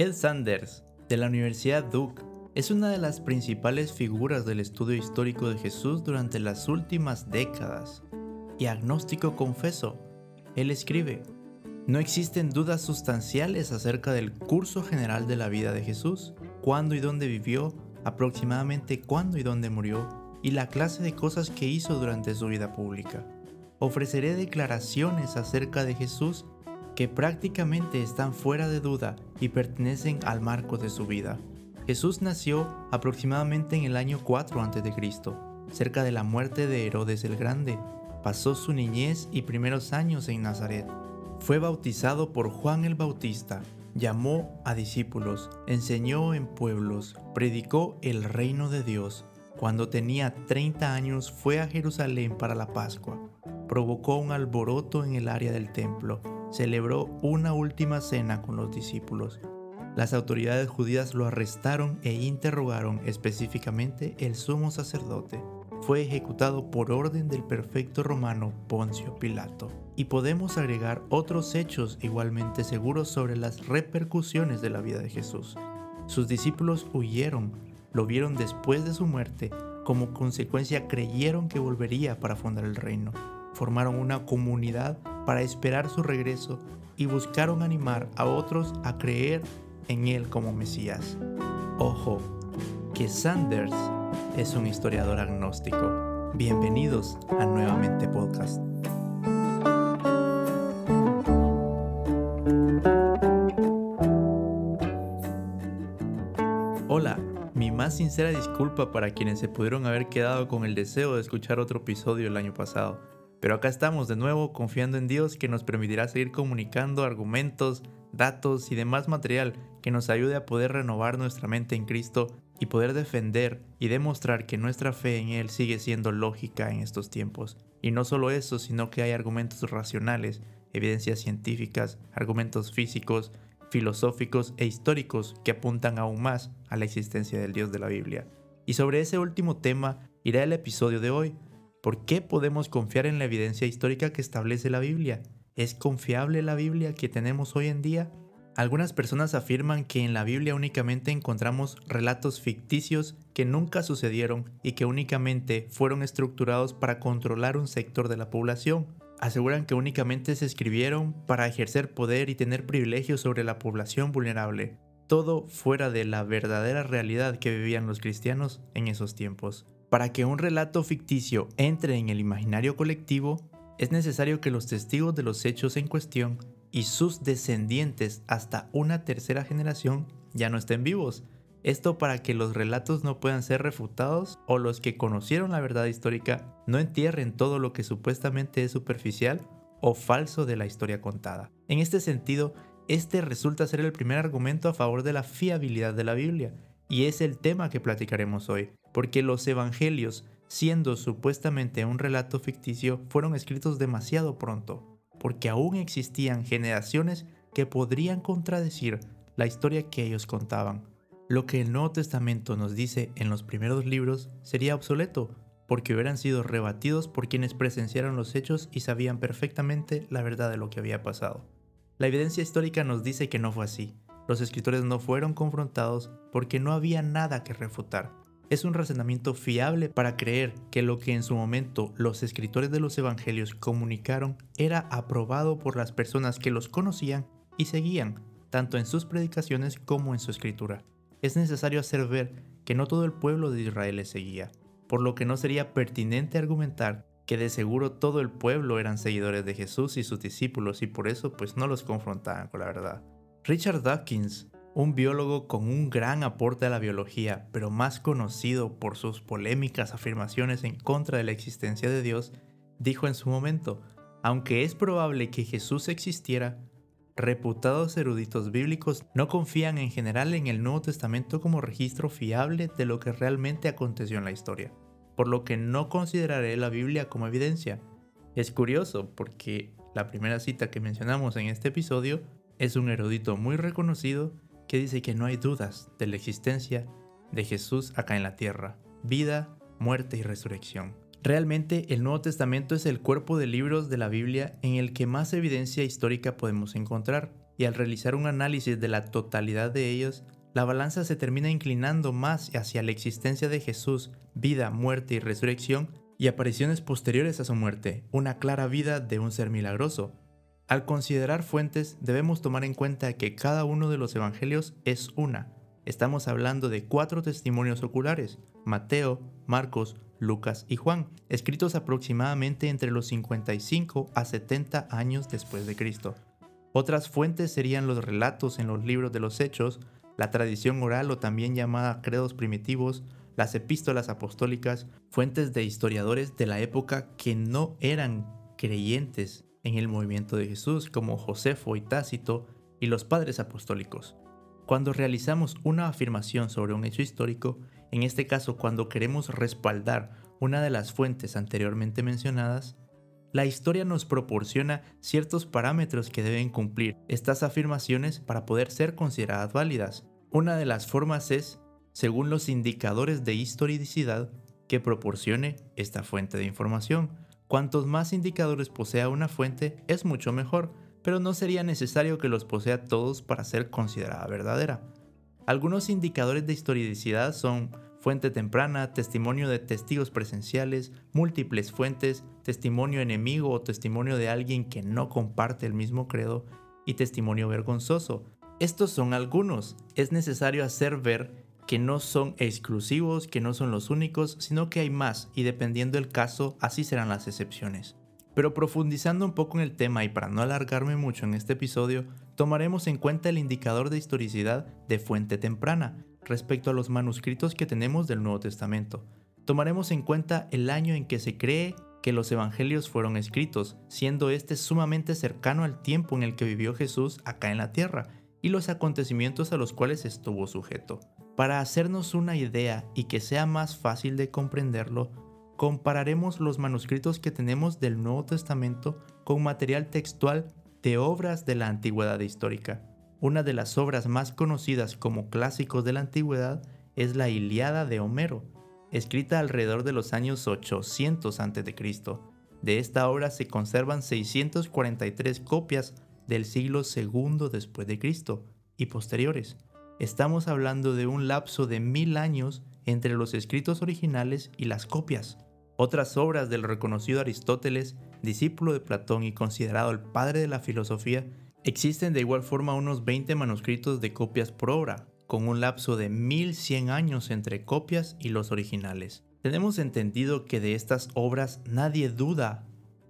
Ed Sanders, de la Universidad Duke, es una de las principales figuras del estudio histórico de Jesús durante las últimas décadas. Y agnóstico confeso, él escribe, no existen dudas sustanciales acerca del curso general de la vida de Jesús, cuándo y dónde vivió, aproximadamente cuándo y dónde murió, y la clase de cosas que hizo durante su vida pública. Ofreceré declaraciones acerca de Jesús que prácticamente están fuera de duda y pertenecen al marco de su vida. Jesús nació aproximadamente en el año 4 a.C., cerca de la muerte de Herodes el Grande. Pasó su niñez y primeros años en Nazaret. Fue bautizado por Juan el Bautista, llamó a discípulos, enseñó en pueblos, predicó el reino de Dios. Cuando tenía 30 años fue a Jerusalén para la Pascua. Provocó un alboroto en el área del templo celebró una última cena con los discípulos. Las autoridades judías lo arrestaron e interrogaron específicamente el sumo sacerdote. Fue ejecutado por orden del perfecto romano Poncio Pilato. Y podemos agregar otros hechos igualmente seguros sobre las repercusiones de la vida de Jesús. Sus discípulos huyeron, lo vieron después de su muerte, como consecuencia creyeron que volvería para fundar el reino. Formaron una comunidad para esperar su regreso y buscaron animar a otros a creer en él como Mesías. Ojo, que Sanders es un historiador agnóstico. Bienvenidos a Nuevamente Podcast. Hola, mi más sincera disculpa para quienes se pudieron haber quedado con el deseo de escuchar otro episodio el año pasado. Pero acá estamos de nuevo confiando en Dios que nos permitirá seguir comunicando argumentos, datos y demás material que nos ayude a poder renovar nuestra mente en Cristo y poder defender y demostrar que nuestra fe en Él sigue siendo lógica en estos tiempos. Y no solo eso, sino que hay argumentos racionales, evidencias científicas, argumentos físicos, filosóficos e históricos que apuntan aún más a la existencia del Dios de la Biblia. Y sobre ese último tema irá el episodio de hoy, ¿Por qué podemos confiar en la evidencia histórica que establece la Biblia? ¿Es confiable la Biblia que tenemos hoy en día? Algunas personas afirman que en la Biblia únicamente encontramos relatos ficticios que nunca sucedieron y que únicamente fueron estructurados para controlar un sector de la población. Aseguran que únicamente se escribieron para ejercer poder y tener privilegios sobre la población vulnerable, todo fuera de la verdadera realidad que vivían los cristianos en esos tiempos. Para que un relato ficticio entre en el imaginario colectivo, es necesario que los testigos de los hechos en cuestión y sus descendientes hasta una tercera generación ya no estén vivos. Esto para que los relatos no puedan ser refutados o los que conocieron la verdad histórica no entierren todo lo que supuestamente es superficial o falso de la historia contada. En este sentido, este resulta ser el primer argumento a favor de la fiabilidad de la Biblia, y es el tema que platicaremos hoy porque los evangelios, siendo supuestamente un relato ficticio, fueron escritos demasiado pronto, porque aún existían generaciones que podrían contradecir la historia que ellos contaban. Lo que el Nuevo Testamento nos dice en los primeros libros sería obsoleto, porque hubieran sido rebatidos por quienes presenciaron los hechos y sabían perfectamente la verdad de lo que había pasado. La evidencia histórica nos dice que no fue así. Los escritores no fueron confrontados porque no había nada que refutar es un razonamiento fiable para creer que lo que en su momento los escritores de los evangelios comunicaron era aprobado por las personas que los conocían y seguían, tanto en sus predicaciones como en su escritura. Es necesario hacer ver que no todo el pueblo de Israel les seguía, por lo que no sería pertinente argumentar que de seguro todo el pueblo eran seguidores de Jesús y sus discípulos y por eso pues no los confrontaban con la verdad. Richard Dawkins un biólogo con un gran aporte a la biología, pero más conocido por sus polémicas afirmaciones en contra de la existencia de Dios, dijo en su momento, aunque es probable que Jesús existiera, reputados eruditos bíblicos no confían en general en el Nuevo Testamento como registro fiable de lo que realmente aconteció en la historia, por lo que no consideraré la Biblia como evidencia. Es curioso porque la primera cita que mencionamos en este episodio es un erudito muy reconocido que dice que no hay dudas de la existencia de Jesús acá en la tierra, vida, muerte y resurrección. Realmente el Nuevo Testamento es el cuerpo de libros de la Biblia en el que más evidencia histórica podemos encontrar, y al realizar un análisis de la totalidad de ellos, la balanza se termina inclinando más hacia la existencia de Jesús, vida, muerte y resurrección, y apariciones posteriores a su muerte, una clara vida de un ser milagroso. Al considerar fuentes debemos tomar en cuenta que cada uno de los evangelios es una. Estamos hablando de cuatro testimonios oculares, Mateo, Marcos, Lucas y Juan, escritos aproximadamente entre los 55 a 70 años después de Cristo. Otras fuentes serían los relatos en los libros de los Hechos, la tradición oral o también llamada credos primitivos, las epístolas apostólicas, fuentes de historiadores de la época que no eran creyentes en el movimiento de Jesús, como Josefo y Tácito, y los padres apostólicos. Cuando realizamos una afirmación sobre un hecho histórico, en este caso cuando queremos respaldar una de las fuentes anteriormente mencionadas, la historia nos proporciona ciertos parámetros que deben cumplir estas afirmaciones para poder ser consideradas válidas. Una de las formas es según los indicadores de historicidad que proporcione esta fuente de información. Cuantos más indicadores posea una fuente es mucho mejor, pero no sería necesario que los posea todos para ser considerada verdadera. Algunos indicadores de historicidad son fuente temprana, testimonio de testigos presenciales, múltiples fuentes, testimonio enemigo o testimonio de alguien que no comparte el mismo credo y testimonio vergonzoso. Estos son algunos. Es necesario hacer ver que no son exclusivos, que no son los únicos, sino que hay más y dependiendo del caso, así serán las excepciones. Pero profundizando un poco en el tema y para no alargarme mucho en este episodio, tomaremos en cuenta el indicador de historicidad de fuente temprana respecto a los manuscritos que tenemos del Nuevo Testamento. Tomaremos en cuenta el año en que se cree que los evangelios fueron escritos, siendo este sumamente cercano al tiempo en el que vivió Jesús acá en la tierra y los acontecimientos a los cuales estuvo sujeto. Para hacernos una idea y que sea más fácil de comprenderlo, compararemos los manuscritos que tenemos del Nuevo Testamento con material textual de obras de la antigüedad histórica. Una de las obras más conocidas como clásicos de la antigüedad es la Iliada de Homero, escrita alrededor de los años 800 a.C. De esta obra se conservan 643 copias del siglo II después de Cristo y posteriores. Estamos hablando de un lapso de mil años entre los escritos originales y las copias. Otras obras del reconocido Aristóteles, discípulo de Platón y considerado el padre de la filosofía, existen de igual forma unos 20 manuscritos de copias por obra, con un lapso de 1100 años entre copias y los originales. Tenemos entendido que de estas obras nadie duda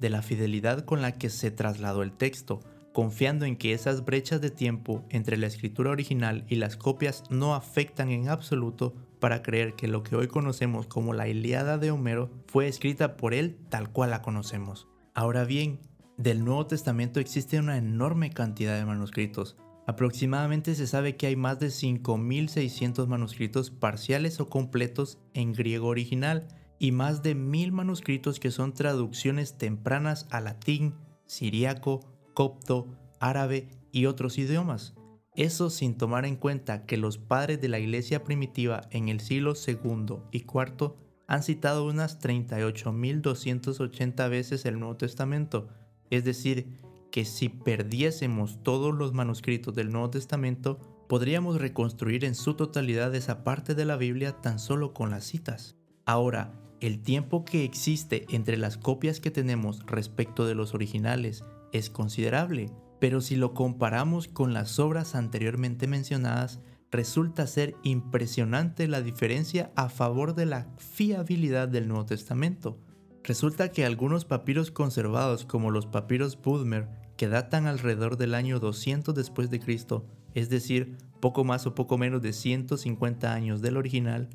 de la fidelidad con la que se trasladó el texto, confiando en que esas brechas de tiempo entre la escritura original y las copias no afectan en absoluto para creer que lo que hoy conocemos como la Iliada de Homero fue escrita por él tal cual la conocemos. Ahora bien, del Nuevo Testamento existe una enorme cantidad de manuscritos. Aproximadamente se sabe que hay más de 5.600 manuscritos parciales o completos en griego original y más de 1.000 manuscritos que son traducciones tempranas a latín, siriaco, copto, árabe y otros idiomas. Eso sin tomar en cuenta que los padres de la iglesia primitiva en el siglo II y IV han citado unas 38.280 veces el Nuevo Testamento, es decir, que si perdiésemos todos los manuscritos del Nuevo Testamento, podríamos reconstruir en su totalidad esa parte de la Biblia tan solo con las citas. Ahora, el tiempo que existe entre las copias que tenemos respecto de los originales es considerable, pero si lo comparamos con las obras anteriormente mencionadas, resulta ser impresionante la diferencia a favor de la fiabilidad del Nuevo Testamento. Resulta que algunos papiros conservados como los papiros Budmer, que datan alrededor del año 200 después de Cristo, es decir, poco más o poco menos de 150 años del original,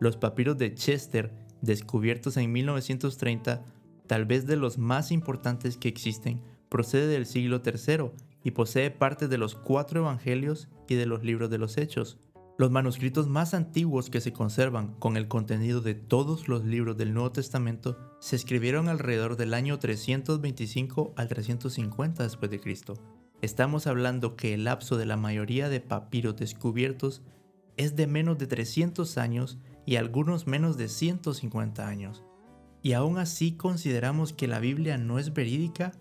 los papiros de Chester, descubiertos en 1930, tal vez de los más importantes que existen, procede del siglo III y posee parte de los cuatro evangelios y de los libros de los hechos. Los manuscritos más antiguos que se conservan con el contenido de todos los libros del Nuevo Testamento se escribieron alrededor del año 325 al 350 después de Cristo. Estamos hablando que el lapso de la mayoría de papiros descubiertos es de menos de 300 años y algunos menos de 150 años. Y aún así consideramos que la Biblia no es verídica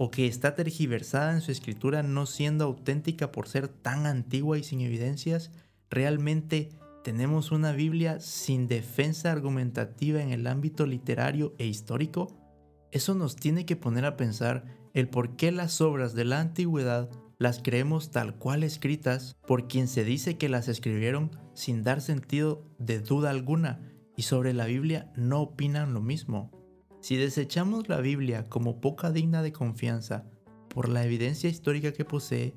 o que está tergiversada en su escritura no siendo auténtica por ser tan antigua y sin evidencias, realmente tenemos una Biblia sin defensa argumentativa en el ámbito literario e histórico? Eso nos tiene que poner a pensar el por qué las obras de la antigüedad las creemos tal cual escritas por quien se dice que las escribieron sin dar sentido de duda alguna y sobre la Biblia no opinan lo mismo. Si desechamos la Biblia como poca digna de confianza por la evidencia histórica que posee,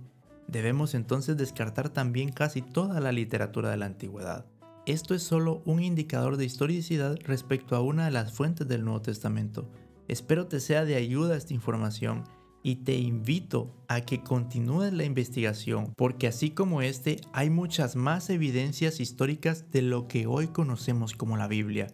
debemos entonces descartar también casi toda la literatura de la antigüedad. Esto es solo un indicador de historicidad respecto a una de las fuentes del Nuevo Testamento. Espero te sea de ayuda esta información y te invito a que continúes la investigación porque así como este hay muchas más evidencias históricas de lo que hoy conocemos como la Biblia.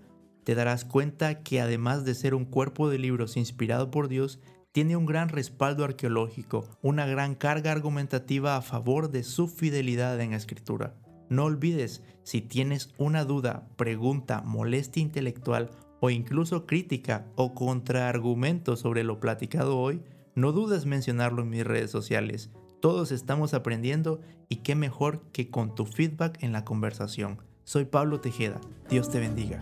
Te darás cuenta que además de ser un cuerpo de libros inspirado por Dios, tiene un gran respaldo arqueológico, una gran carga argumentativa a favor de su fidelidad en la escritura. No olvides, si tienes una duda, pregunta, molestia intelectual o incluso crítica o contraargumento sobre lo platicado hoy, no dudes mencionarlo en mis redes sociales. Todos estamos aprendiendo y qué mejor que con tu feedback en la conversación. Soy Pablo Tejeda. Dios te bendiga.